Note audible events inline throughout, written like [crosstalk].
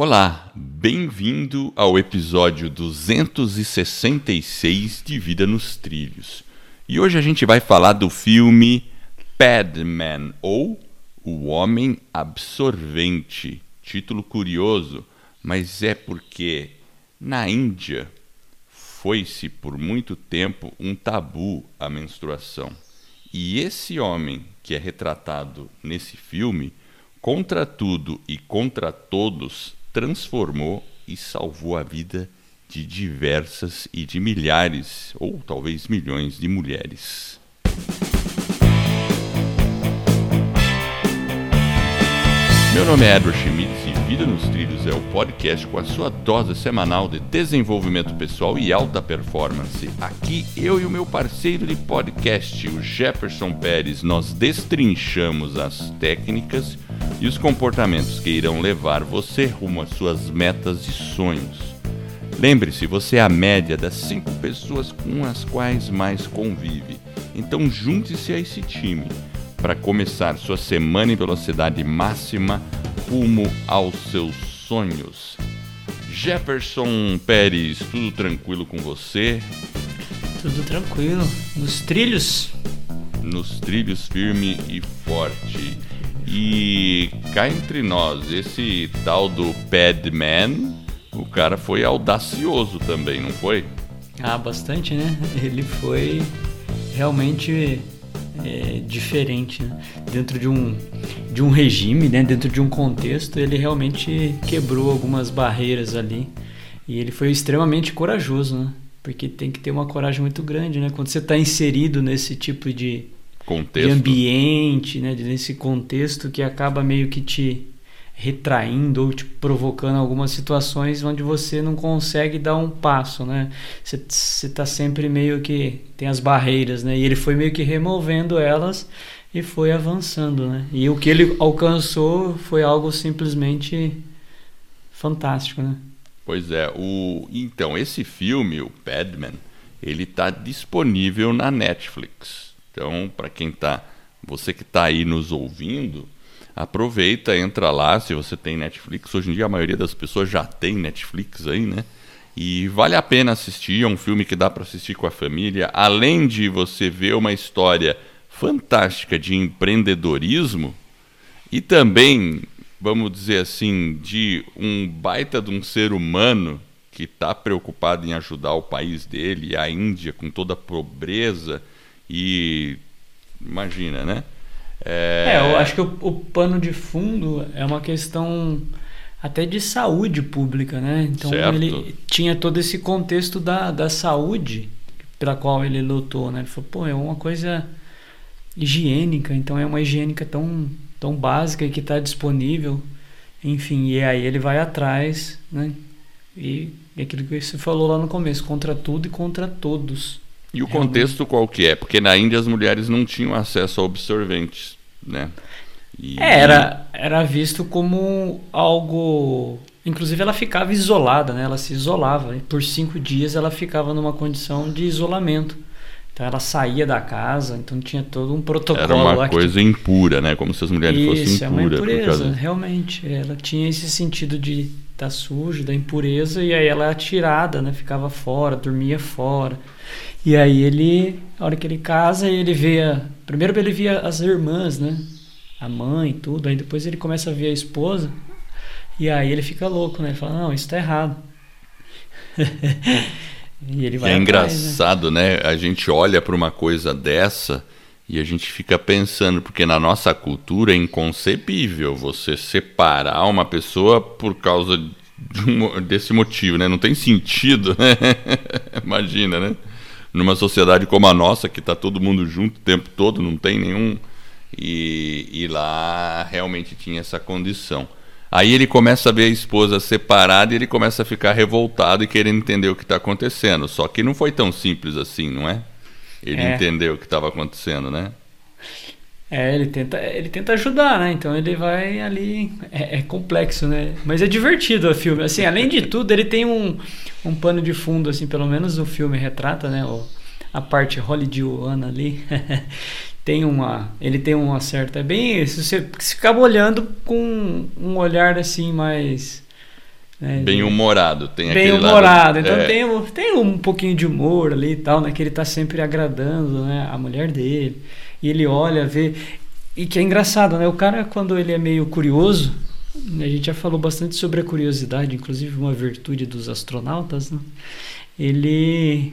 Olá, bem-vindo ao episódio 266 de Vida nos Trilhos. E hoje a gente vai falar do filme Padman ou O Homem Absorvente. Título curioso, mas é porque na Índia foi-se por muito tempo um tabu a menstruação. E esse homem que é retratado nesse filme, contra tudo e contra todos, transformou e salvou a vida de diversas e de milhares, ou talvez milhões de mulheres. Meu nome é Edward Schmitz e Vida nos Trilhos é o podcast com a sua dose semanal de desenvolvimento pessoal e alta performance. Aqui eu e o meu parceiro de podcast, o Jefferson Pérez, nós destrinchamos as técnicas e os comportamentos que irão levar você rumo às suas metas e sonhos. Lembre-se, você é a média das cinco pessoas com as quais mais convive. Então junte-se a esse time para começar sua semana em velocidade máxima rumo aos seus sonhos. Jefferson Pérez, tudo tranquilo com você? Tudo tranquilo. Nos trilhos? Nos trilhos firme e forte. E cá entre nós, esse tal do Padman, o cara foi audacioso também, não foi? Ah, bastante, né? Ele foi realmente é, diferente né? dentro de um, de um regime, né? dentro de um contexto, ele realmente quebrou algumas barreiras ali e ele foi extremamente corajoso, né? porque tem que ter uma coragem muito grande, né? Quando você está inserido nesse tipo de, contexto. de ambiente, né? Nesse contexto que acaba meio que te retraindo ou te provocando algumas situações onde você não consegue dar um passo, né? Você está sempre meio que tem as barreiras, né? E ele foi meio que removendo elas e foi avançando, né? E o que ele alcançou foi algo simplesmente fantástico, né? Pois é, o então esse filme, o Padman, ele está disponível na Netflix. Então, para quem tá, você que está aí nos ouvindo, aproveita, entra lá, se você tem Netflix. Hoje em dia a maioria das pessoas já tem Netflix aí, né? E vale a pena assistir, é um filme que dá para assistir com a família. Além de você ver uma história fantástica de empreendedorismo e também, vamos dizer assim, de um baita de um ser humano que está preocupado em ajudar o país dele, a Índia, com toda a pobreza e imagina, né? É, é eu acho que o, o, pano de fundo é uma questão até de saúde pública, né? Então certo. ele tinha todo esse contexto da, da saúde pela qual ele lutou, né? Ele falou, pô, é uma coisa higiênica, então é uma higiênica tão, tão básica que está disponível, enfim, e aí ele vai atrás, né? E, e aquilo que você falou lá no começo, contra tudo e contra todos. E o contexto qual que é? Porque na Índia as mulheres não tinham acesso a absorventes, né? E... É, era, era visto como algo... Inclusive ela ficava isolada, né? Ela se isolava. E por cinco dias ela ficava numa condição de isolamento. Então ela saía da casa, então tinha todo um protocolo. Era uma coisa impura, né? Como se as mulheres Isso, fossem impuras. Isso, é uma impureza, realmente. Ela tinha esse sentido de tá sujo, da impureza, e aí ela é atirada, né? Ficava fora, dormia fora. E aí ele, a hora que ele casa, ele vê. A, primeiro ele via as irmãs, né? A mãe, tudo. Aí depois ele começa a ver a esposa. E aí ele fica louco, né? Ele fala, não, isso tá errado. [laughs] e ele vai. E é atrás, né? engraçado, né? né? A gente olha para uma coisa dessa e a gente fica pensando, porque na nossa cultura é inconcebível você separar uma pessoa por causa de um, desse motivo, né? Não tem sentido, [laughs] né? Imagina, né? numa sociedade como a nossa, que está todo mundo junto o tempo todo, não tem nenhum. E, e lá realmente tinha essa condição. Aí ele começa a ver a esposa separada e ele começa a ficar revoltado e querendo entender o que está acontecendo. Só que não foi tão simples assim, não é? Ele é. entendeu o que estava acontecendo, né? É, ele tenta, ele tenta ajudar, né? Então ele vai ali. É, é, complexo, né? Mas é divertido o filme. Assim, além de [laughs] tudo, ele tem um, um pano de fundo, assim, pelo menos o filme retrata, né? O, a parte hollywoodiana ali. [laughs] tem uma. Ele tem uma certa. É bem. Se você, ficava olhando com um olhar assim mais. Né? Bem humorado, tem Bem humorado, lado, então é... tem, tem um pouquinho de humor ali e tal, né? Que ele tá sempre agradando né? a mulher dele. E ele olha, vê. E que é engraçado, né? O cara, quando ele é meio curioso, a gente já falou bastante sobre a curiosidade, inclusive uma virtude dos astronautas, né? Ele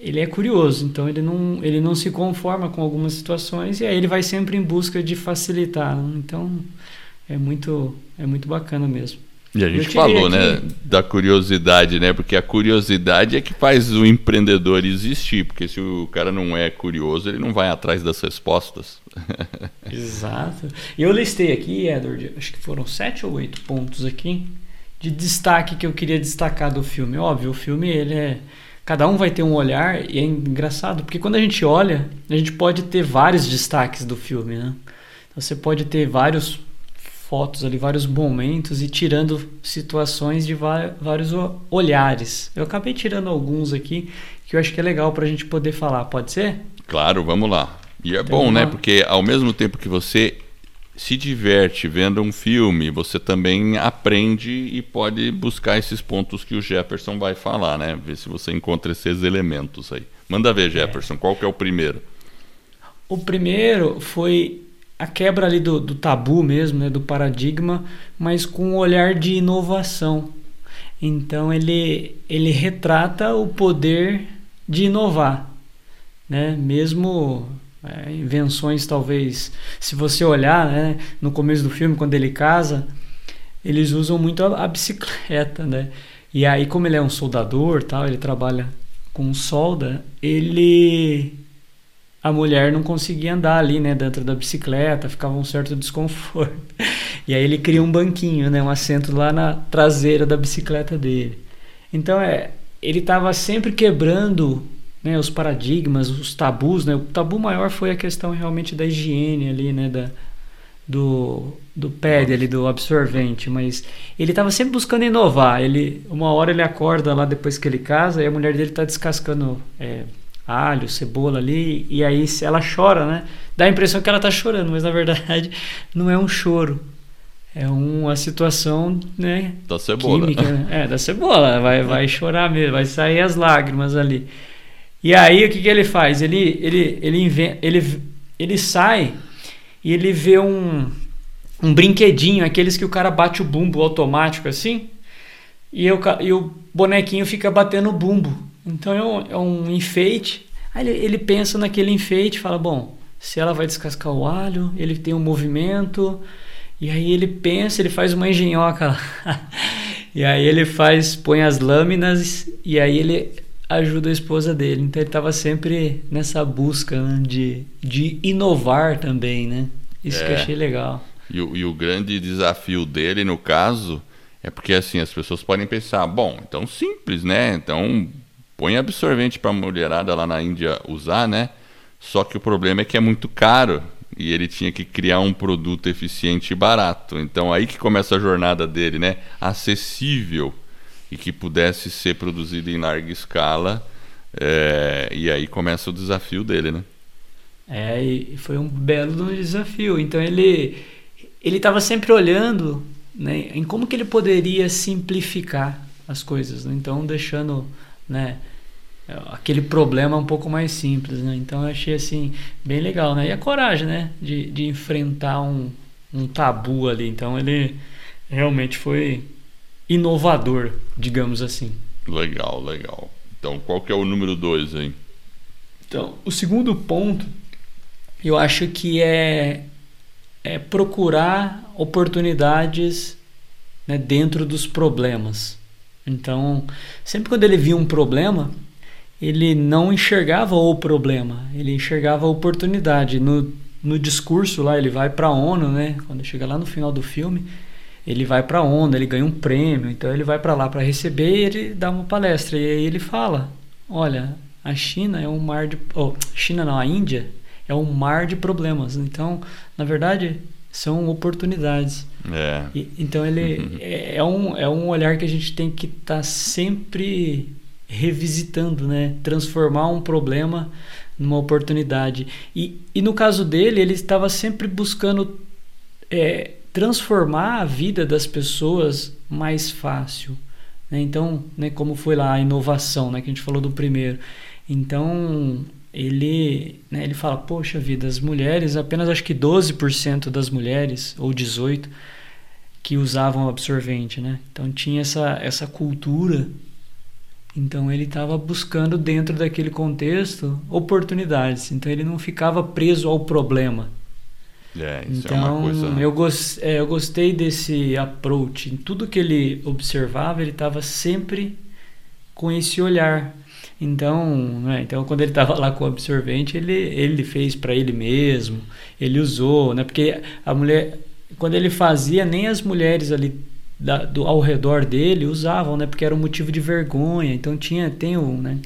ele é curioso, então ele não, ele não se conforma com algumas situações e aí ele vai sempre em busca de facilitar. Né? Então é muito é muito bacana mesmo. E a gente falou, né, aqui... né, da curiosidade, né? Porque a curiosidade é que faz o empreendedor existir, porque se o cara não é curioso, ele não vai atrás das respostas. [laughs] Exato. E eu listei aqui, Edward, acho que foram sete ou oito pontos aqui de destaque que eu queria destacar do filme. Óbvio, o filme ele é cada um vai ter um olhar e é engraçado porque quando a gente olha, a gente pode ter vários destaques do filme, né? Então, você pode ter vários fotos ali, vários momentos e tirando situações de vários olhares. Eu acabei tirando alguns aqui que eu acho que é legal para a gente poder falar. Pode ser? Claro, vamos lá. E é bom, né? né? Porque ao mesmo tempo que você se diverte vendo um filme, você também aprende e pode buscar esses pontos que o Jefferson vai falar, né? Ver se você encontra esses elementos aí. Manda ver, é. Jefferson, é. qual que é o primeiro? O primeiro foi a quebra ali do, do tabu mesmo, né, do paradigma, mas com um olhar de inovação. Então ele, ele retrata o poder de inovar, né? Mesmo é, invenções talvez, se você olhar, né, no começo do filme quando ele casa, eles usam muito a, a bicicleta, né? E aí como ele é um soldador, tal, ele trabalha com solda, ele a mulher não conseguia andar ali, né, dentro da bicicleta, ficava um certo desconforto. [laughs] E aí ele cria um banquinho, né, um assento lá na traseira da bicicleta dele. Então é, ele estava sempre quebrando né, os paradigmas, os tabus, né? O tabu maior foi a questão realmente da higiene ali, né, da do, do pad ali, do absorvente, mas ele estava sempre buscando inovar. Ele, uma hora ele acorda lá depois que ele casa e a mulher dele está descascando é, alho, cebola ali, e aí ela chora, né? Dá a impressão que ela tá chorando, mas na verdade [laughs] não é um choro. É uma situação, né? Da cebola. Química, né? É, da cebola. Vai, vai [laughs] chorar mesmo, vai sair as lágrimas ali. E aí o que, que ele faz? Ele, ele, ele, inventa, ele, ele sai e ele vê um, um brinquedinho, aqueles que o cara bate o bumbo automático assim, e, eu, e o bonequinho fica batendo o bumbo. Então é um, é um enfeite. Aí ele, ele pensa naquele enfeite, fala: bom, se ela vai descascar o alho, ele tem um movimento. E aí ele pensa, ele faz uma engenhoca lá. [laughs] e aí ele faz, põe as lâminas e aí ele ajuda a esposa dele. Então ele estava sempre nessa busca né, de, de inovar também, né? Isso é. que eu é. achei legal. E o, e o grande desafio dele, no caso, é porque assim, as pessoas podem pensar, bom, então simples, né? Então põe absorvente para mulherada lá na Índia usar, né? Só que o problema é que é muito caro e ele tinha que criar um produto eficiente e barato. Então aí que começa a jornada dele, né? Acessível e que pudesse ser produzido em larga escala. É, e aí começa o desafio dele, né? É, e foi um belo desafio. Então ele ele estava sempre olhando né, em como que ele poderia simplificar as coisas. Né? Então deixando né? Aquele problema um pouco mais simples, né? Então eu achei assim bem legal, né? E a coragem, né? De, de enfrentar um, um tabu ali. Então ele realmente foi inovador, digamos assim. Legal, legal. Então qual que é o número dois aí? Então o segundo ponto eu acho que é, é procurar oportunidades né, dentro dos problemas. Então, sempre quando ele via um problema, ele não enxergava o problema, ele enxergava a oportunidade. No, no discurso lá, ele vai para a ONU, né? Quando chega lá no final do filme, ele vai para a ONU, ele ganha um prêmio, então ele vai para lá para receber e ele dá uma palestra. E aí ele fala: Olha, a China é um mar de. Oh, China não, a Índia é um mar de problemas. Então, na verdade, são oportunidades. É. E, então ele uhum. é, é, um, é um olhar que a gente tem que estar tá sempre revisitando, né? Transformar um problema numa oportunidade. E, e no caso dele, ele estava sempre buscando é, transformar a vida das pessoas mais fácil. Né? Então, né, como foi lá a inovação, né, que a gente falou do primeiro. Então, ele, né, ele fala, poxa vida, as mulheres, apenas acho que 12% das mulheres, ou 18%, que usavam absorvente, né? Então tinha essa, essa cultura. Então ele estava buscando dentro daquele contexto oportunidades. Então ele não ficava preso ao problema. É, isso então, é uma coisa... eu, gost, é, eu gostei desse approach. Em tudo que ele observava, ele estava sempre com esse olhar. Então, né, então quando ele estava lá com o absorvente, ele, ele fez para ele mesmo, ele usou, né? Porque a mulher, quando ele fazia, nem as mulheres ali da, do, ao redor dele usavam, né? Porque era um motivo de vergonha. Então tinha, tem um, né?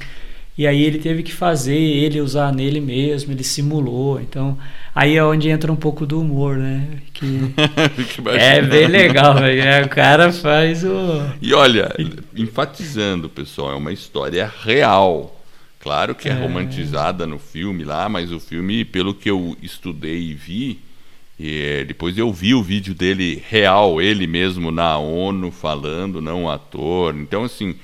E aí ele teve que fazer, ele usar nele mesmo, ele simulou. Então, aí é onde entra um pouco do humor, né? Que [laughs] é bem legal, velho. É, o cara faz o. E olha, enfatizando, pessoal, é uma história real. Claro que é, é romantizada no filme lá, mas o filme, pelo que eu estudei e vi, e depois eu vi o vídeo dele real, ele mesmo na ONU falando, não o ator. Então, assim,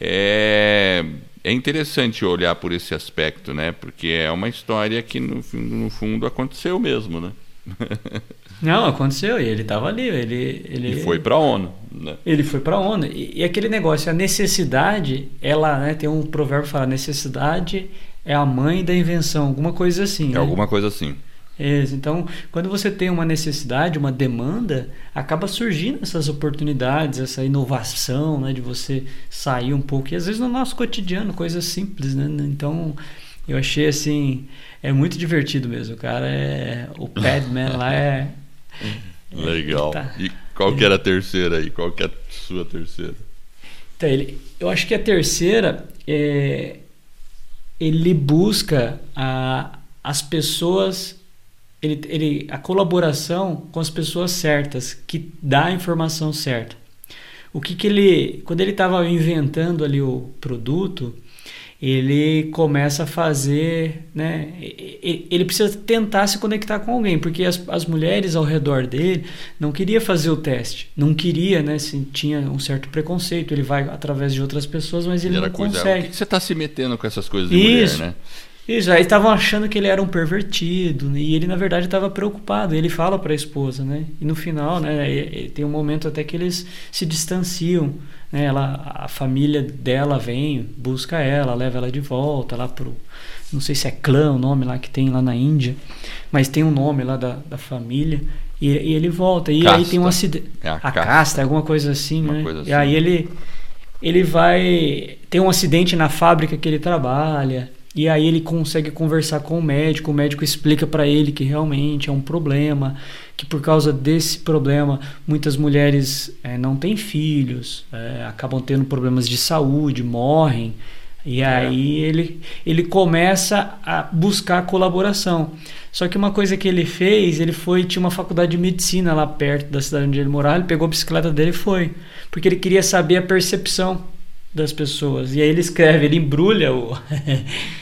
é, é interessante olhar por esse aspecto, né? Porque é uma história que, no, no fundo, aconteceu mesmo, né? [laughs] Não, aconteceu e ele estava ali. Ele, ele e foi para a ONU. Né? Ele foi para a ONU. E, e, aquele negócio, a necessidade, ela né, tem um provérbio que fala: necessidade é a mãe da invenção, alguma coisa assim. É né? alguma coisa assim. Então, quando você tem uma necessidade, uma demanda, acaba surgindo essas oportunidades, essa inovação, né, de você sair um pouco. E às vezes no nosso cotidiano, coisas simples, né? Então, eu achei assim, é muito divertido mesmo. O cara é. O Padman lá [laughs] é. Legal. Tá, e qual que era a terceira aí? Qual que é a sua terceira? Então, ele, eu acho que a terceira é. Ele busca a, as pessoas ele, ele, a colaboração com as pessoas certas, que dá a informação certa. O que, que ele, quando ele estava inventando ali o produto, ele começa a fazer, né? Ele precisa tentar se conectar com alguém, porque as, as mulheres ao redor dele não queria fazer o teste, não queria, né? Se tinha um certo preconceito, ele vai através de outras pessoas, mas ele, ele não consegue. Por que você está se metendo com essas coisas de Isso. mulher, né? Isso, aí estavam achando que ele era um pervertido, né? e ele na verdade estava preocupado. Ele fala para a esposa, né? E no final, né, tem um momento até que eles se distanciam, né? Ela, a família dela vem, busca ela, leva ela de volta lá pro, não sei se é clã o nome lá que tem lá na Índia, mas tem um nome lá da, da família. E, e ele volta. E casta. aí tem um acidente. É a, a casta. casta. alguma coisa assim, uma né? Coisa assim. E aí ele ele vai tem um acidente na fábrica que ele trabalha. E aí ele consegue conversar com o médico, o médico explica para ele que realmente é um problema, que por causa desse problema muitas mulheres é, não têm filhos, é, acabam tendo problemas de saúde, morrem. E é. aí ele, ele começa a buscar colaboração. Só que uma coisa que ele fez, ele foi, tinha uma faculdade de medicina lá perto da cidade onde ele morava, ele pegou a bicicleta dele e foi. Porque ele queria saber a percepção das pessoas. E aí ele escreve, ele embrulha o [laughs]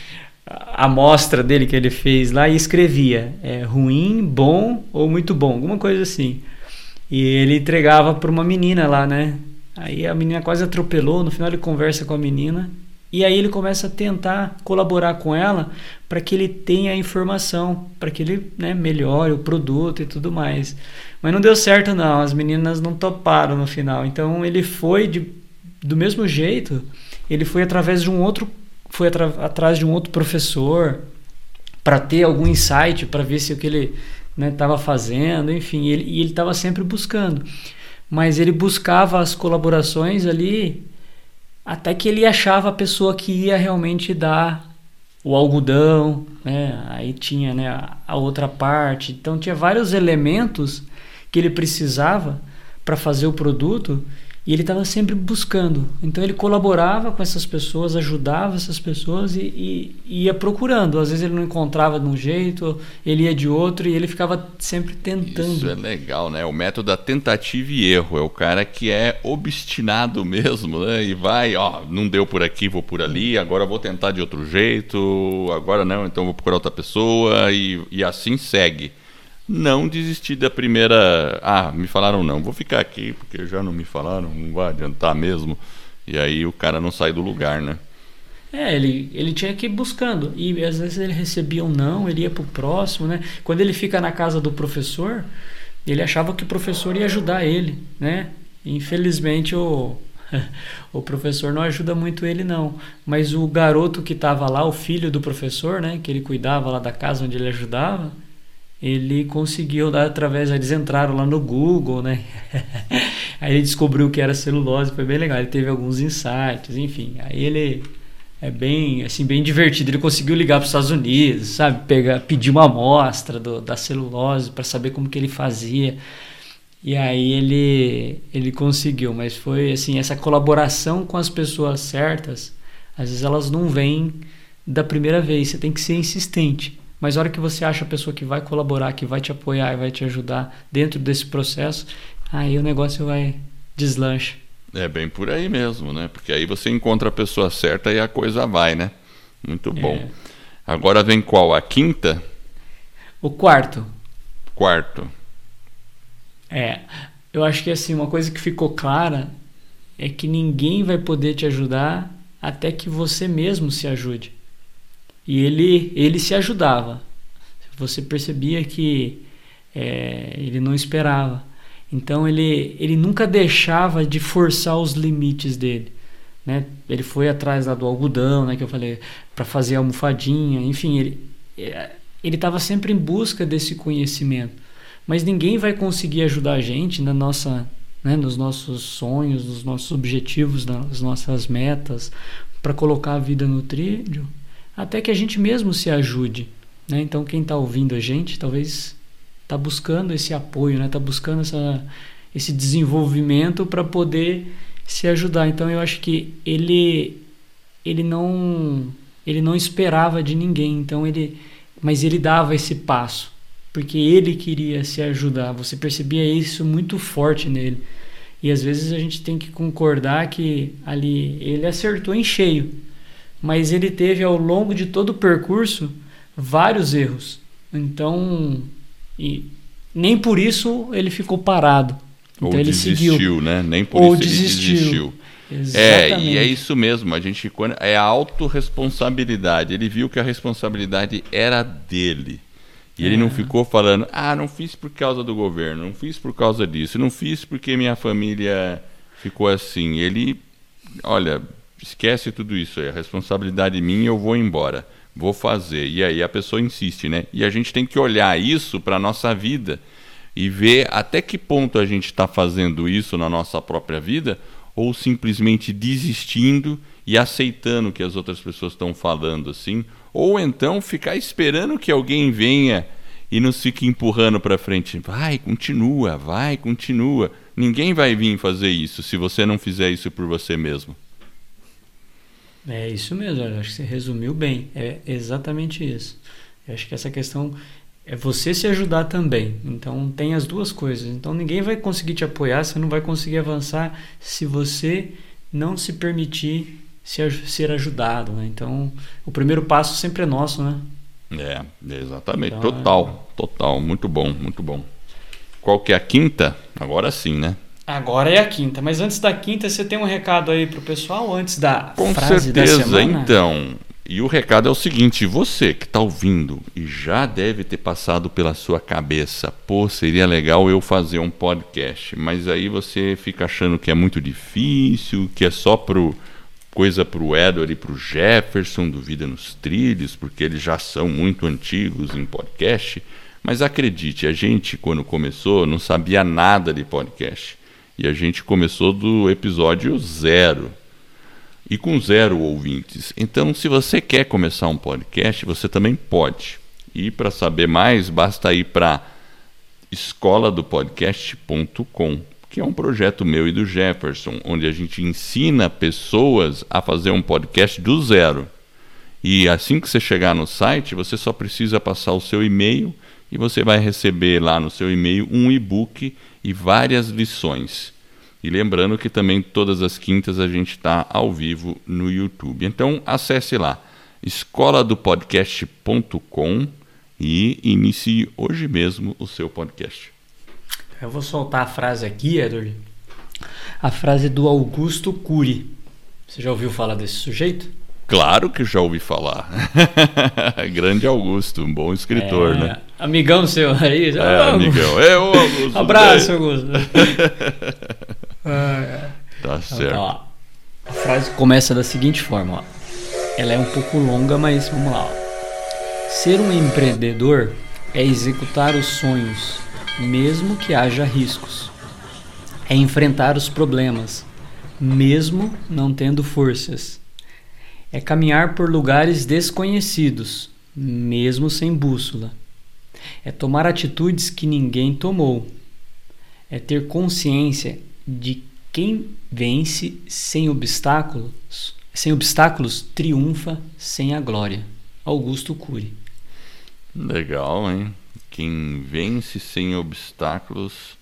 a amostra dele que ele fez lá e escrevia é, ruim, bom ou muito bom, alguma coisa assim. E ele entregava para uma menina lá, né? Aí a menina quase atropelou, no final ele conversa com a menina e aí ele começa a tentar colaborar com ela para que ele tenha a informação, para que ele né, melhore o produto e tudo mais. Mas não deu certo não, as meninas não toparam no final. Então ele foi de, do mesmo jeito, ele foi através de um outro foi atrás de um outro professor para ter algum insight, para ver se o que ele estava né, fazendo, enfim, ele, e ele estava sempre buscando. Mas ele buscava as colaborações ali até que ele achava a pessoa que ia realmente dar o algodão, né? aí tinha né, a outra parte. Então tinha vários elementos que ele precisava para fazer o produto e ele estava sempre buscando. Então ele colaborava com essas pessoas, ajudava essas pessoas e, e, ia procurando. Às vezes ele não encontrava de um jeito, ele ia de outro e ele ficava sempre tentando. Isso é legal, né? O método da tentativa e erro. É o cara que é obstinado mesmo, né? E vai, ó, não deu por aqui, vou por ali, agora vou tentar de outro jeito, agora não, então vou procurar outra pessoa e, e assim segue. Não desistir da primeira. Ah, me falaram não, vou ficar aqui porque já não me falaram, não vai adiantar mesmo. E aí o cara não sai do lugar, né? É, ele, ele tinha que ir buscando. E às vezes ele recebia um não, ele ia pro próximo, né? Quando ele fica na casa do professor, ele achava que o professor ia ajudar ele, né? Infelizmente o, [laughs] o professor não ajuda muito ele não, mas o garoto que estava lá, o filho do professor, né, que ele cuidava lá da casa onde ele ajudava, ele conseguiu dar através, eles entraram lá no Google, né? [laughs] aí ele descobriu que era celulose, foi bem legal. Ele teve alguns insights, enfim. Aí ele é bem, assim, bem divertido. Ele conseguiu ligar para os Estados Unidos, sabe, pegar, pedir uma amostra do, da celulose para saber como que ele fazia. E aí ele ele conseguiu, mas foi assim, essa colaboração com as pessoas certas, às vezes elas não vêm da primeira vez, você tem que ser insistente. Mas a hora que você acha a pessoa que vai colaborar, que vai te apoiar e vai te ajudar dentro desse processo, aí o negócio vai deslancha. É bem por aí mesmo, né? Porque aí você encontra a pessoa certa e a coisa vai, né? Muito bom. É. Agora vem qual? A quinta? O quarto. Quarto. É, eu acho que assim, uma coisa que ficou clara é que ninguém vai poder te ajudar até que você mesmo se ajude. E ele, ele se ajudava. Você percebia que é, ele não esperava. Então ele, ele nunca deixava de forçar os limites dele. Né? Ele foi atrás lá do algodão, né, que eu falei, para fazer a almofadinha. Enfim, ele é, ele estava sempre em busca desse conhecimento mas ninguém vai conseguir ajudar a gente na nossa, né, nos nossos sonhos, nos nossos objetivos, nas nossas metas, para colocar a vida no trilho, até que a gente mesmo se ajude. Né? Então, quem está ouvindo a gente, talvez está buscando esse apoio, está né? Tá buscando essa, esse desenvolvimento para poder se ajudar. Então, eu acho que ele, ele não ele não esperava de ninguém, então ele, mas ele dava esse passo porque ele queria se ajudar. Você percebia isso muito forte nele. E às vezes a gente tem que concordar que ali ele acertou em cheio, mas ele teve ao longo de todo o percurso vários erros. Então, e nem por isso ele ficou parado. Então Ou ele desistiu, seguiu. né? Nem por Ou isso desistiu. ele desistiu. Exatamente. É, e é isso mesmo. A gente quando é a autorresponsabilidade. Ele viu que a responsabilidade era dele. E ele não é. ficou falando, ah, não fiz por causa do governo, não fiz por causa disso, não fiz porque minha família ficou assim. Ele, olha, esquece tudo isso aí, a responsabilidade é minha, eu vou embora, vou fazer. E aí a pessoa insiste, né? E a gente tem que olhar isso para a nossa vida e ver até que ponto a gente está fazendo isso na nossa própria vida ou simplesmente desistindo e aceitando o que as outras pessoas estão falando assim ou então ficar esperando que alguém venha e nos fique empurrando para frente. Vai, continua, vai, continua. Ninguém vai vir fazer isso se você não fizer isso por você mesmo. É isso mesmo, eu acho que você resumiu bem. É exatamente isso. Eu acho que essa questão é você se ajudar também. Então tem as duas coisas. Então ninguém vai conseguir te apoiar, você não vai conseguir avançar se você não se permitir ser, ajudado. Né? Então, o primeiro passo sempre é nosso, né? É, exatamente. Então, total, é... total. Muito bom, muito bom. Qual que é a quinta? Agora sim, né? Agora é a quinta. Mas antes da quinta, você tem um recado aí pro pessoal antes da Com frase certeza, da semana? então. E o recado é o seguinte: você que está ouvindo e já deve ter passado pela sua cabeça, pô, seria legal eu fazer um podcast, mas aí você fica achando que é muito difícil, que é só pro coisa para o Edward e para o Jefferson do Vida nos Trilhos, porque eles já são muito antigos em podcast. Mas acredite, a gente, quando começou, não sabia nada de podcast. E a gente começou do episódio zero. E com zero ouvintes. Então, se você quer começar um podcast, você também pode. E para saber mais, basta ir para escoladopodcast.com que é um projeto meu e do Jefferson, onde a gente ensina pessoas a fazer um podcast do zero. E assim que você chegar no site, você só precisa passar o seu e-mail e você vai receber lá no seu e-mail um e-book e várias lições. E lembrando que também todas as quintas a gente está ao vivo no YouTube. Então acesse lá escoladopodcast.com e inicie hoje mesmo o seu podcast. Eu vou soltar a frase aqui, Edward. A frase do Augusto Cury. Você já ouviu falar desse sujeito? Claro que já ouvi falar. [laughs] Grande Augusto, um bom escritor, é, né? Amigão seu aí. É, amigão. É, o Augusto. Abraço, Augusto. [laughs] tá certo. Então, tá, a frase começa da seguinte forma, ó. Ela é um pouco longa, mas vamos lá. Ó. Ser um empreendedor é executar os sonhos, mesmo que haja riscos. É enfrentar os problemas, mesmo não tendo forças. É caminhar por lugares desconhecidos, mesmo sem bússola. É tomar atitudes que ninguém tomou. É ter consciência de quem vence sem obstáculos, sem obstáculos triunfa sem a glória. Augusto Cury. Legal, hein? Quem vence sem obstáculos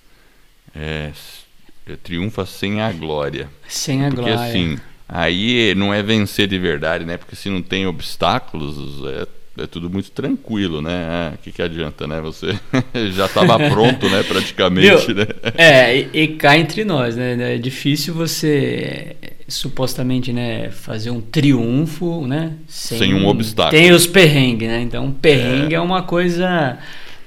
é, é, triunfa sem a glória. Sem a Porque, glória. Porque assim, aí não é vencer de verdade, né? Porque se não tem obstáculos, é é tudo muito tranquilo, né? O ah, que, que adianta, né? Você [laughs] já estava pronto, né? Praticamente, né? É, e, e cá entre nós, né? É difícil você supostamente, né, fazer um triunfo, né? Sem, sem um obstáculo. Tem os perrengues, né? Então, perrengue é, é uma coisa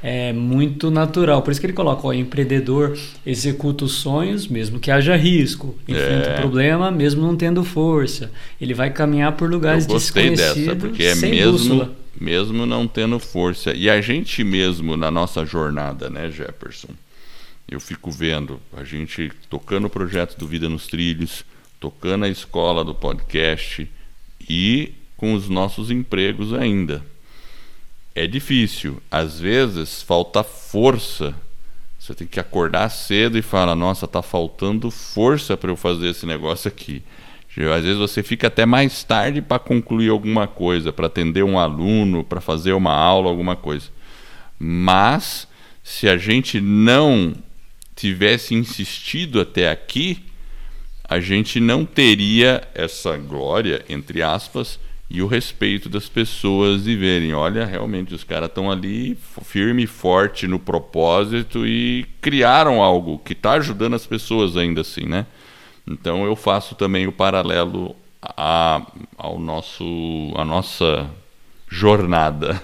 é muito natural. Por isso que ele coloca, o empreendedor executa os sonhos, mesmo que haja risco, enfrenta é. o problema, mesmo não tendo força. Ele vai caminhar por lugares Eu gostei desconhecidos, dessa, porque é mesmo bússola. mesmo não tendo força. E a gente mesmo na nossa jornada, né, Jefferson? Eu fico vendo a gente tocando o projeto do Vida nos Trilhos, tocando a escola do podcast e com os nossos empregos ainda é difícil. Às vezes falta força. Você tem que acordar cedo e falar: Nossa, tá faltando força para eu fazer esse negócio aqui. Às vezes você fica até mais tarde para concluir alguma coisa, para atender um aluno, para fazer uma aula, alguma coisa. Mas se a gente não tivesse insistido até aqui, a gente não teria essa glória, entre aspas, e o respeito das pessoas e verem, olha, realmente os caras estão ali firme e forte no propósito e criaram algo que está ajudando as pessoas ainda assim, né? Então eu faço também o paralelo a, ao nosso, a nossa jornada,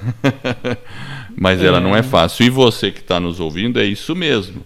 [laughs] mas ela não é, é fácil. E você que está nos ouvindo é isso mesmo.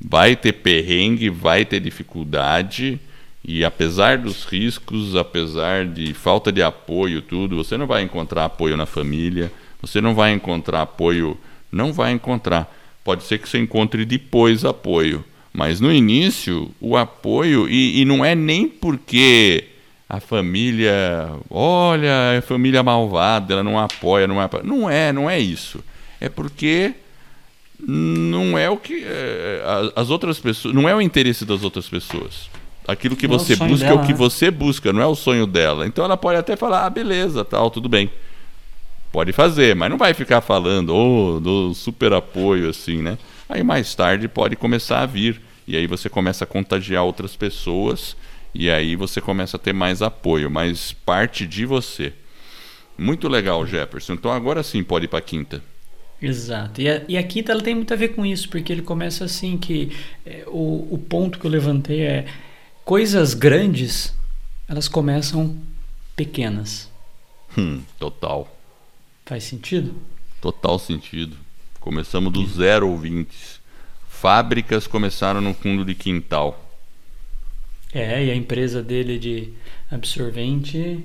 Vai ter perrengue, vai ter dificuldade e apesar dos riscos, apesar de falta de apoio, tudo, você não vai encontrar apoio na família, você não vai encontrar apoio, não vai encontrar. Pode ser que você encontre depois apoio, mas no início o apoio, e, e não é nem porque a família, olha, a família malvada, ela não apoia, não apoia. Não é, não é isso. É porque não é o que é, as outras pessoas, não é o interesse das outras pessoas. Aquilo que não você é busca dela, é o que né? você busca, não é o sonho dela. Então ela pode até falar, ah, beleza, tal, tudo bem. Pode fazer, mas não vai ficar falando, oh, do super apoio, assim, né? Aí mais tarde pode começar a vir. E aí você começa a contagiar outras pessoas. E aí você começa a ter mais apoio, mas parte de você. Muito legal, Jefferson. Então agora sim pode ir para a quinta. Exato. E a, e a quinta ela tem muito a ver com isso, porque ele começa assim que é, o, o ponto que eu levantei é coisas grandes, elas começam pequenas. Hum, total. Faz sentido? Total sentido. Começamos do zero ouvintes. Fábricas começaram no fundo de quintal. É, e a empresa dele de absorvente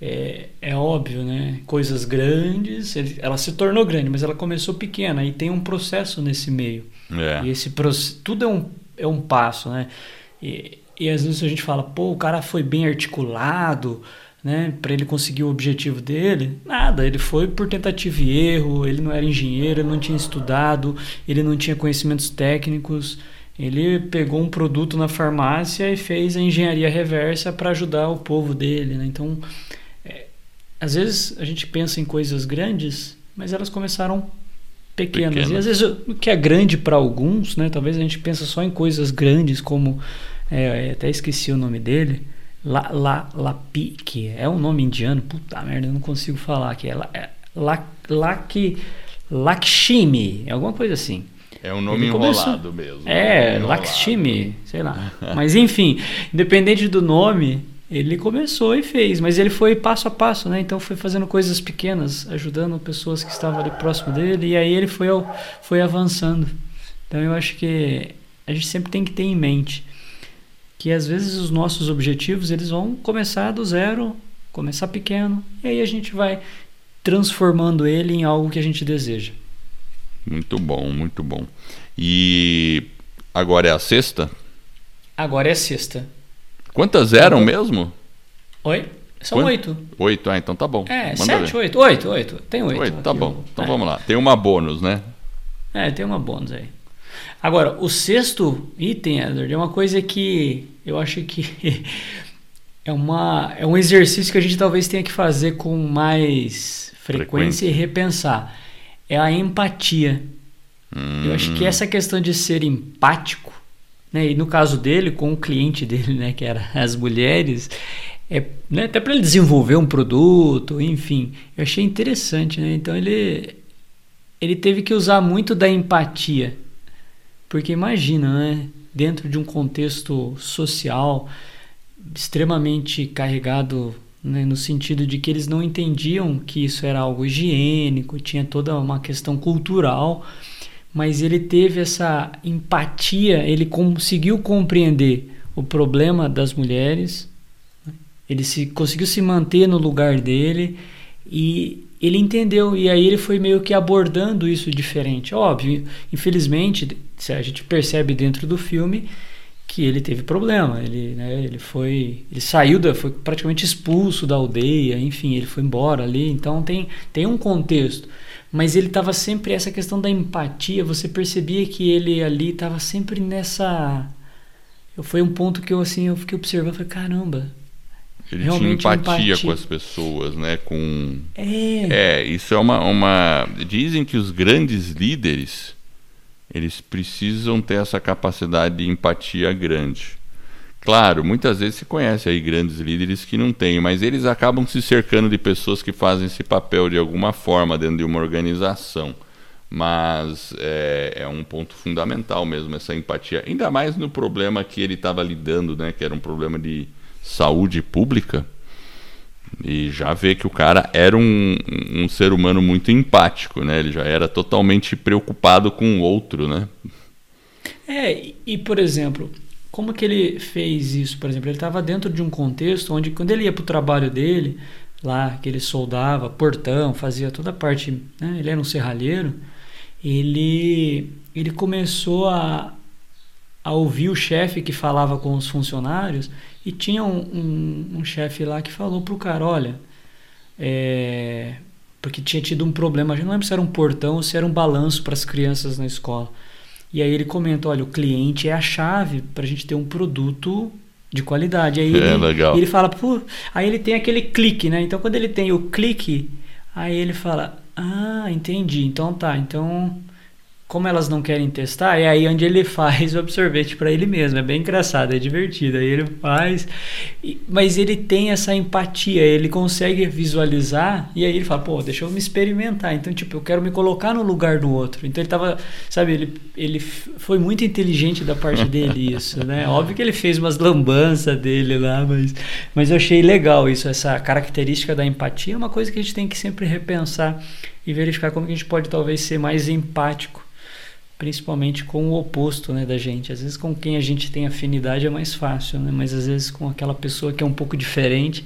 é, é óbvio, né? Coisas grandes, ele, ela se tornou grande, mas ela começou pequena e tem um processo nesse meio. É. E esse tudo é um, é um passo, né? E, e às vezes a gente fala, pô, o cara foi bem articulado, né, para ele conseguir o objetivo dele. Nada, ele foi por tentativa e erro, ele não era engenheiro, ele não tinha estudado, ele não tinha conhecimentos técnicos. Ele pegou um produto na farmácia e fez a engenharia reversa para ajudar o povo dele. Né? Então, é, às vezes a gente pensa em coisas grandes, mas elas começaram pequenas. pequenas. E às vezes o que é grande para alguns, né? talvez a gente pensa só em coisas grandes como é, até esqueci o nome dele. La, la, Lapique. É um nome indiano. Puta merda, eu não consigo falar aqui. É, La, é, La, Laki, Lakshmi, alguma coisa assim. É um nome Ele enrolado começou- mesmo. É, Enrolado. Lakshmi, sei lá. [laughs] Mas enfim, independente do nome, ele começou e fez, mas ele foi passo a passo, né? Então foi fazendo coisas pequenas, ajudando pessoas que estavam ali próximo dele, e aí ele foi, foi avançando. Então eu acho que a gente sempre tem que ter em mente que às vezes os nossos objetivos eles vão começar do zero, começar pequeno, e aí a gente vai transformando ele em algo que a gente deseja. Muito bom, muito bom. E agora é a sexta? Agora é sexta. Quantas eram mesmo? Oi? São Quant- oito. Oito, ah, então tá bom. É, Manda sete, ver. oito. Oito, oito. Tem oito. Oito, tá bom. ó. Então é. vamos lá. Tem uma bônus, né? É, tem uma bônus aí. Agora, o sexto item, Edward, é uma coisa que eu acho que [laughs] é, uma, é um exercício que a gente talvez tenha que fazer com mais frequência, Frequência. e repensar. É a empatia. Eu acho Hum. que essa questão de ser empático, né, e no caso dele, com o cliente dele, né, que era as mulheres, é, né, até para ele desenvolver um produto, enfim, eu achei interessante, né? Então ele ele teve que usar muito da empatia, porque imagina, né, dentro de um contexto social extremamente carregado né, no sentido de que eles não entendiam que isso era algo higiênico, tinha toda uma questão cultural, mas ele teve essa empatia, ele conseguiu compreender o problema das mulheres, né, ele se, conseguiu se manter no lugar dele e ele entendeu e aí ele foi meio que abordando isso diferente. Óbvio, infelizmente, a gente percebe dentro do filme que ele teve problema, ele, né, ele foi, ele saiu da, foi praticamente expulso da aldeia, enfim, ele foi embora ali, então tem, tem um contexto, mas ele estava sempre essa questão da empatia, você percebia que ele ali estava sempre nessa, foi um ponto que eu assim, eu fiquei observando, falei, caramba, Ele Realmente tinha empatia, empatia. com as pessoas, né? Com é, É, isso é uma, uma. Dizem que os grandes líderes eles precisam ter essa capacidade de empatia grande. Claro, muitas vezes se conhece aí grandes líderes que não têm, mas eles acabam se cercando de pessoas que fazem esse papel de alguma forma dentro de uma organização. Mas é, é um ponto fundamental mesmo essa empatia, ainda mais no problema que ele estava lidando, né, que era um problema de saúde pública. E já vê que o cara era um, um ser humano muito empático, né? Ele já era totalmente preocupado com o outro, né? É, e, por exemplo, como que ele fez isso? Por exemplo, ele estava dentro de um contexto onde quando ele ia para o trabalho dele, lá que ele soldava, portão, fazia toda a parte, né? ele era um serralheiro, ele, ele começou a, a ouvir o chefe que falava com os funcionários e tinha um, um, um chefe lá que falou pro cara, olha, é, porque tinha tido um problema, eu não lembro se era um portão ou se era um balanço para as crianças na escola. E aí ele comenta, olha, o cliente é a chave para a gente ter um produto de qualidade. Aí É, ele, legal. ele fala, pô, aí ele tem aquele clique, né? Então quando ele tem o clique, aí ele fala, ah, entendi, então tá, então como elas não querem testar, é aí onde ele [laughs] faz o absorvete para ele mesmo. É bem engraçado, é divertido. Aí ele faz, e- mas ele tem essa empatia, ele consegue visualizar e aí ele fala, pô, deixa eu me experimentar. Então, tipo, eu quero me colocar no lugar do outro. Então ele tava, sabe, ele, ele foi muito inteligente da parte dele [laughs] isso, né? Óbvio que ele fez umas lambanças dele lá, mas, mas eu achei legal isso, essa característica da empatia é uma coisa que a gente tem que sempre repensar e verificar como que a gente pode talvez ser mais empático principalmente com o oposto né, da gente. Às vezes com quem a gente tem afinidade é mais fácil, né? mas às vezes com aquela pessoa que é um pouco diferente,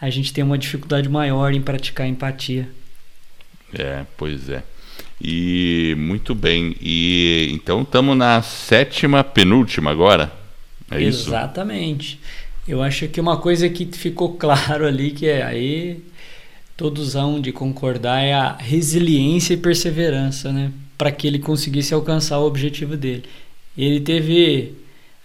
a gente tem uma dificuldade maior em praticar empatia. É, pois é. E muito bem. E então estamos na sétima penúltima agora. É isso? Exatamente. Eu acho que uma coisa que ficou claro ali, que é aí todos hão de concordar, é a resiliência e perseverança, né? Para que ele conseguisse alcançar o objetivo dele. Ele teve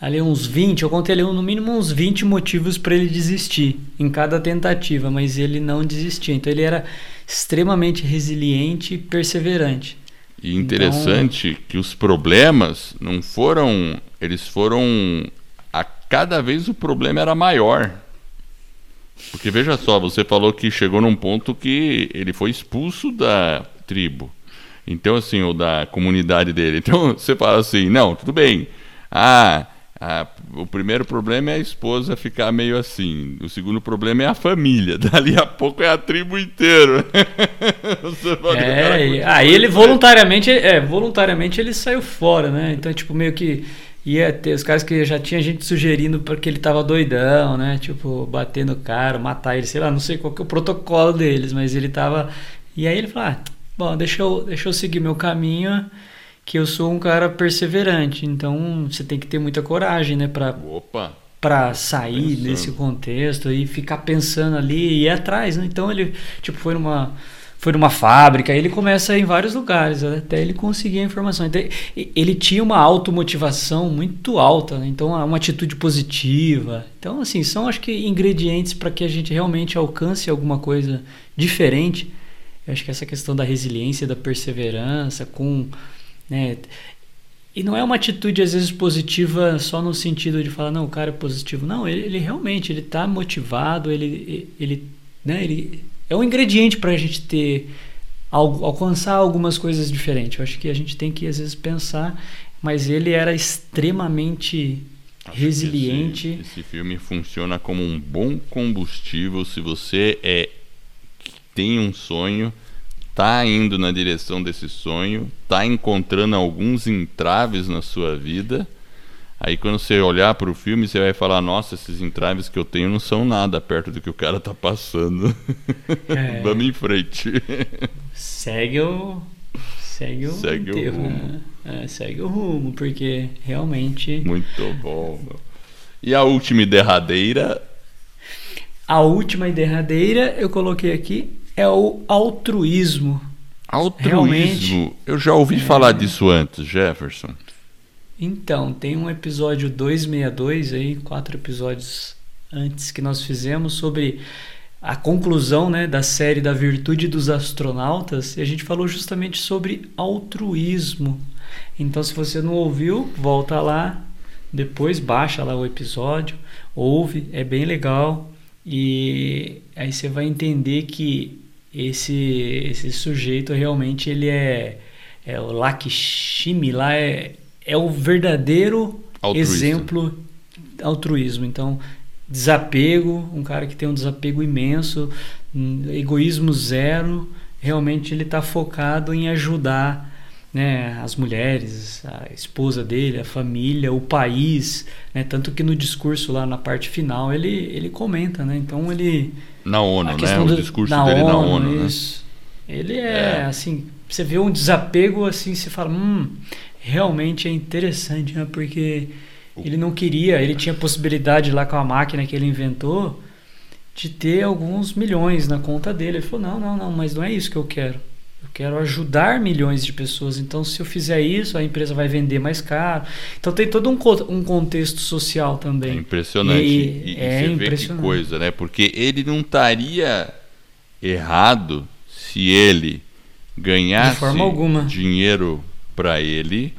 ali uns 20, eu contei ali no mínimo uns 20 motivos para ele desistir em cada tentativa, mas ele não desistia. Então ele era extremamente resiliente e perseverante. E interessante que os problemas não foram. Eles foram. A cada vez o problema era maior. Porque veja só, você falou que chegou num ponto que ele foi expulso da tribo. Então, assim, o da comunidade dele. Então, [laughs] você fala assim, não, tudo bem. Ah, ah, o primeiro problema é a esposa ficar meio assim. O segundo problema é a família. [laughs] Dali a pouco é a tribo inteira. [laughs] é, aí ele voluntariamente, é, voluntariamente ele saiu fora, né? Então, tipo, meio que ia ter os caras que já tinha gente sugerindo porque ele tava doidão, né? Tipo, bater no cara, matar ele, sei lá, não sei qual que é o protocolo deles, mas ele tava. E aí ele falou: ah, bom, deixa eu, deixa eu seguir meu caminho que eu sou um cara perseverante. Então você tem que ter muita coragem, né, para para sair pensando. desse contexto e ficar pensando ali e ir atrás, né? Então ele tipo foi numa foi numa fábrica, ele começa em vários lugares até ele conseguir a informação. Então, ele tinha uma automotivação muito alta, né? então uma atitude positiva. Então assim, são acho que ingredientes para que a gente realmente alcance alguma coisa diferente. Eu acho que essa questão da resiliência, da perseverança com né? E não é uma atitude às vezes positiva só no sentido de falar não, o cara é positivo. Não, ele, ele realmente ele está motivado, ele, ele, né, ele é um ingrediente para a gente ter alcançar algumas coisas diferentes. Eu acho que a gente tem que às vezes pensar, mas ele era extremamente acho resiliente. Esse, esse, filme funciona como um bom combustível se você é tem um sonho está indo na direção desse sonho, está encontrando alguns entraves na sua vida. Aí quando você olhar para o filme, você vai falar: Nossa, esses entraves que eu tenho não são nada perto do que o cara está passando. É. [laughs] Vamos em frente. Segue o. Segue o, segue o rumo. É, segue o rumo, porque realmente. Muito bom. E a última e derradeira? A última e derradeira eu coloquei aqui é o altruísmo. Altruísmo? Realmente, eu já ouvi é... falar disso antes, Jefferson. Então, tem um episódio 262 aí, quatro episódios antes que nós fizemos sobre a conclusão né, da série da virtude dos astronautas e a gente falou justamente sobre altruísmo. Então, se você não ouviu, volta lá, depois baixa lá o episódio, ouve, é bem legal e aí você vai entender que esse esse sujeito realmente ele é, é o Lakshmi lá é, é o verdadeiro Altruísta. exemplo altruísmo. Então, desapego, um cara que tem um desapego imenso, egoísmo zero, realmente ele está focado em ajudar né, as mulheres, a esposa dele, a família, o país, né, tanto que no discurso lá na parte final ele, ele comenta, né, então ele na ONU, né? O discurso dele ONU, na ONU, né? isso. né? Ele é, é, assim, você vê um desapego assim, você fala, hum, realmente é interessante, né? Porque ele não queria, ele tinha possibilidade lá com a máquina que ele inventou de ter alguns milhões na conta dele. Ele falou: não, não, não, mas não é isso que eu quero. Eu quero ajudar milhões de pessoas. Então, se eu fizer isso, a empresa vai vender mais caro. Então, tem todo um, um contexto social também. É impressionante. E, e, é você impressionante. vê que coisa, né? Porque ele não estaria errado se ele ganhasse dinheiro para ele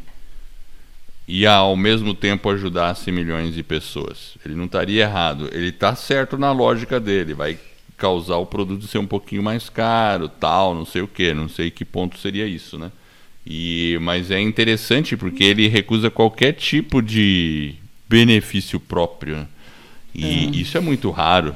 e ao mesmo tempo ajudasse milhões de pessoas. Ele não estaria errado. Ele está certo na lógica dele. Vai causar o produto ser um pouquinho mais caro, tal, não sei o que, não sei que ponto seria isso, né? E, mas é interessante porque ele recusa qualquer tipo de benefício próprio. Né? E é. isso é muito raro,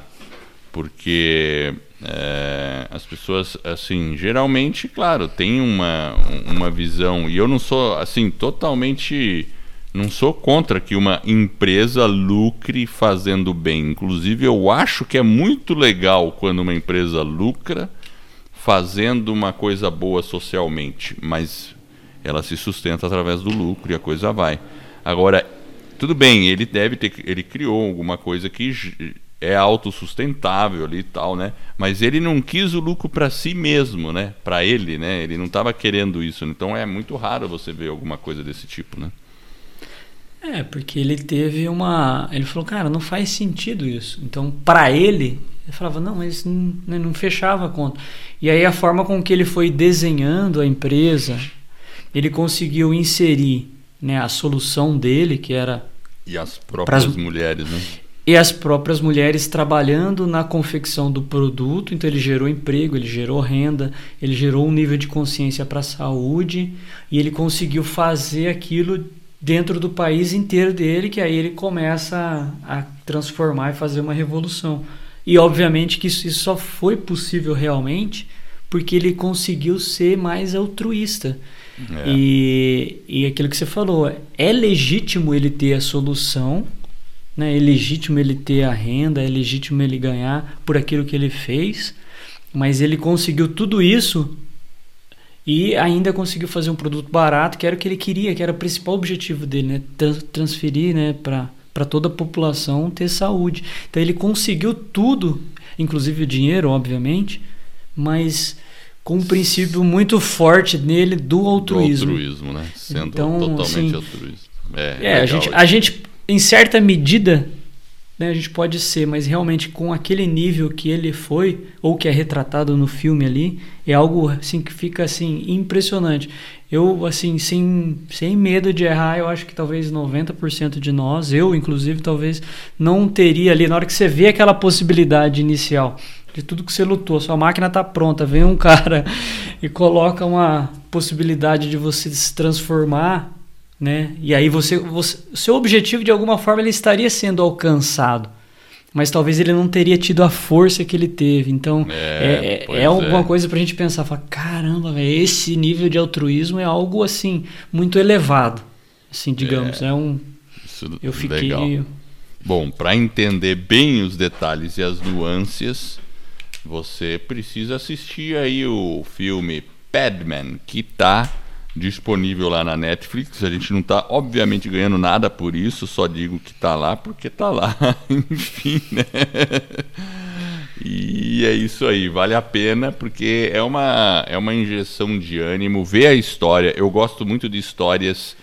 porque é, as pessoas, assim, geralmente, claro, tem uma, uma visão, e eu não sou, assim, totalmente não sou contra que uma empresa lucre fazendo bem. Inclusive, eu acho que é muito legal quando uma empresa lucra fazendo uma coisa boa socialmente, mas ela se sustenta através do lucro e a coisa vai. Agora, tudo bem, ele deve ter, ele criou alguma coisa que é autossustentável ali e tal, né? Mas ele não quis o lucro para si mesmo, né? Para ele, né? Ele não estava querendo isso. Então é muito raro você ver alguma coisa desse tipo, né? É, porque ele teve uma. Ele falou, cara, não faz sentido isso. Então, para ele, ele falava, não, mas não, né, não fechava a conta. E aí, a forma com que ele foi desenhando a empresa, ele conseguiu inserir né, a solução dele, que era. E as próprias mulheres, né? e as próprias mulheres trabalhando na confecção do produto, então ele gerou emprego, ele gerou renda, ele gerou um nível de consciência para a saúde e ele conseguiu fazer aquilo dentro do país inteiro dele, que aí ele começa a, a transformar e fazer uma revolução. E obviamente que isso, isso só foi possível realmente porque ele conseguiu ser mais altruísta. É. E, e aquilo que você falou, é legítimo ele ter a solução, né? é legítimo ele ter a renda, é legítimo ele ganhar por aquilo que ele fez, mas ele conseguiu tudo isso e ainda conseguiu fazer um produto barato, que era o que ele queria, que era o principal objetivo dele, né? transferir né, para toda a população ter saúde. Então ele conseguiu tudo, inclusive o dinheiro, obviamente, mas com um princípio muito forte nele do altruísmo. Do altruísmo, né? Sendo então, totalmente assim, altruísmo. É, é a, gente, a gente, em certa medida, né, a gente pode ser, mas realmente com aquele nível que ele foi, ou que é retratado no filme ali, é algo assim que fica assim impressionante. Eu, assim, sem, sem medo de errar, eu acho que talvez 90% de nós, eu inclusive, talvez não teria ali, na hora que você vê aquela possibilidade inicial de tudo que você lutou, sua máquina está pronta, vem um [laughs] cara e coloca uma possibilidade de você se transformar né? E aí você, você, seu objetivo de alguma forma ele estaria sendo alcançado, mas talvez ele não teria tido a força que ele teve. Então é, é, é alguma é. coisa para a gente pensar, falar, caramba, véio, esse nível de altruísmo é algo assim muito elevado, assim digamos, é, é um. eu fiquei. Legal. Bom, para entender bem os detalhes e as nuances, você precisa assistir aí o filme Padman, que está disponível lá na Netflix. A gente não está, obviamente, ganhando nada por isso, só digo que está lá porque está lá. [laughs] Enfim, né? E é isso aí, vale a pena porque é uma, é uma injeção de ânimo. Ver a história, eu gosto muito de histórias,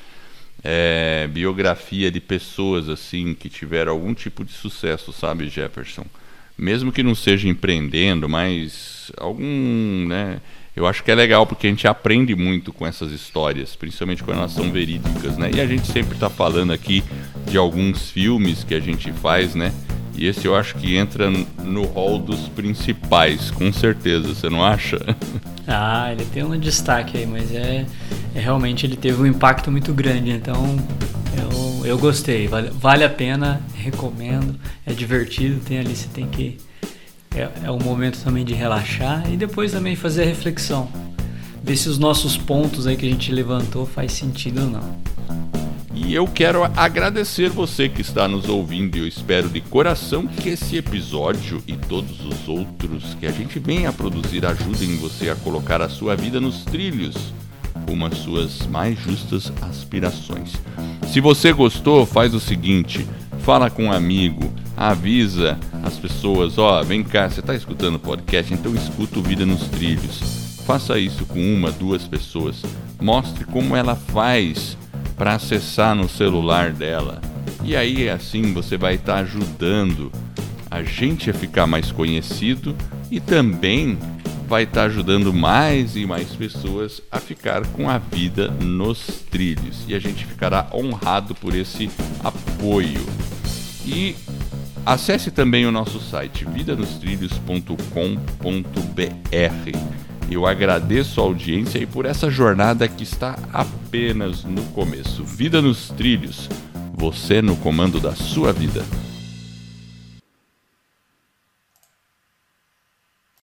é, biografia de pessoas assim que tiveram algum tipo de sucesso, sabe, Jefferson? Mesmo que não seja empreendendo, mas algum, né? Eu acho que é legal porque a gente aprende muito com essas histórias, principalmente quando elas são verídicas, né? E a gente sempre está falando aqui de alguns filmes que a gente faz, né? E esse eu acho que entra no hall dos principais, com certeza, você não acha? [laughs] Ah, ele tem um destaque aí, mas é, é realmente ele teve um impacto muito grande, então eu, eu gostei, vale, vale a pena, recomendo, é divertido, tem ali, você tem que é, é um momento também de relaxar e depois também fazer a reflexão. Ver se os nossos pontos aí que a gente levantou faz sentido ou não. E eu quero agradecer você que está nos ouvindo e eu espero de coração que esse episódio e todos os outros que a gente vem a produzir ajudem você a colocar a sua vida nos trilhos como as suas mais justas aspirações. Se você gostou, faz o seguinte: fala com um amigo, avisa as pessoas, ó, oh, vem cá, você está escutando o podcast, então escuta o Vida nos Trilhos. Faça isso com uma, duas pessoas. Mostre como ela faz para acessar no celular dela. E aí assim você vai estar tá ajudando a gente a ficar mais conhecido e também vai estar tá ajudando mais e mais pessoas a ficar com a vida nos trilhos. E a gente ficará honrado por esse apoio. E Acesse também o nosso site vidanostrilhos.com.br. Eu agradeço a audiência e por essa jornada que está apenas no começo. Vida nos Trilhos, você no comando da sua vida.